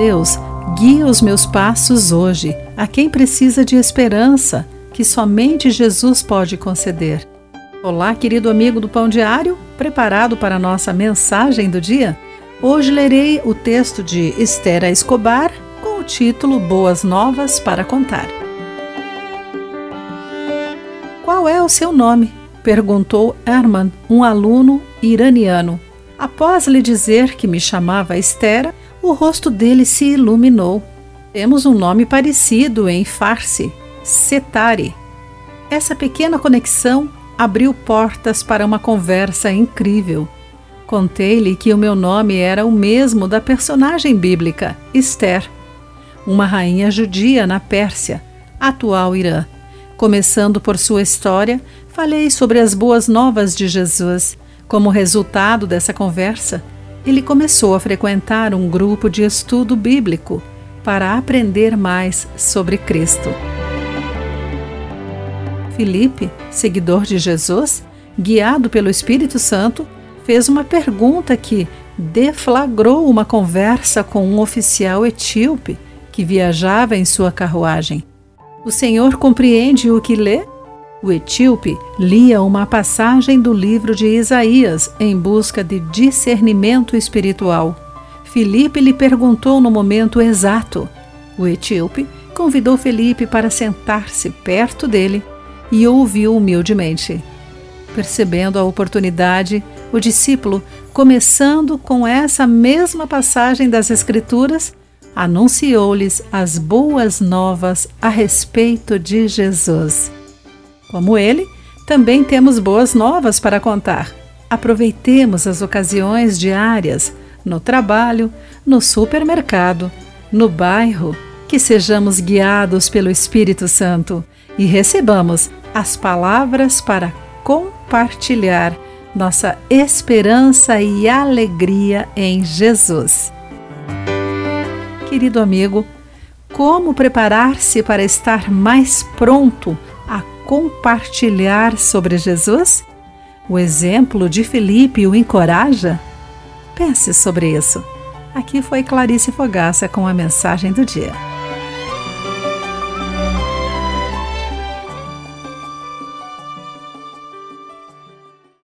Deus, guia os meus passos hoje a quem precisa de esperança que somente Jesus pode conceder. Olá, querido amigo do Pão Diário, preparado para a nossa mensagem do dia? Hoje lerei o texto de Esther Escobar com o título Boas Novas para Contar. Qual é o seu nome? perguntou Herman, um aluno iraniano. Após lhe dizer que me chamava Esther, o rosto dele se iluminou. Temos um nome parecido em Farsi, Setari. Essa pequena conexão abriu portas para uma conversa incrível. Contei-lhe que o meu nome era o mesmo da personagem bíblica, Esther, uma rainha judia na Pérsia, atual Irã. Começando por sua história, falei sobre as boas novas de Jesus. Como resultado dessa conversa, ele começou a frequentar um grupo de estudo bíblico para aprender mais sobre Cristo. Filipe, seguidor de Jesus, guiado pelo Espírito Santo, fez uma pergunta que deflagrou uma conversa com um oficial etíope que viajava em sua carruagem. O Senhor compreende o que lê? O etíope lia uma passagem do livro de Isaías em busca de discernimento espiritual. Filipe lhe perguntou no momento exato. O etíope convidou Felipe para sentar-se perto dele e ouviu humildemente. Percebendo a oportunidade, o discípulo, começando com essa mesma passagem das Escrituras, anunciou-lhes as boas novas a respeito de Jesus. Como ele, também temos boas novas para contar. Aproveitemos as ocasiões diárias, no trabalho, no supermercado, no bairro, que sejamos guiados pelo Espírito Santo e recebamos as palavras para compartilhar nossa esperança e alegria em Jesus. Querido amigo, como preparar-se para estar mais pronto compartilhar sobre Jesus? O exemplo de Felipe o encoraja? Pense sobre isso. Aqui foi Clarice Fogaça com a mensagem do dia.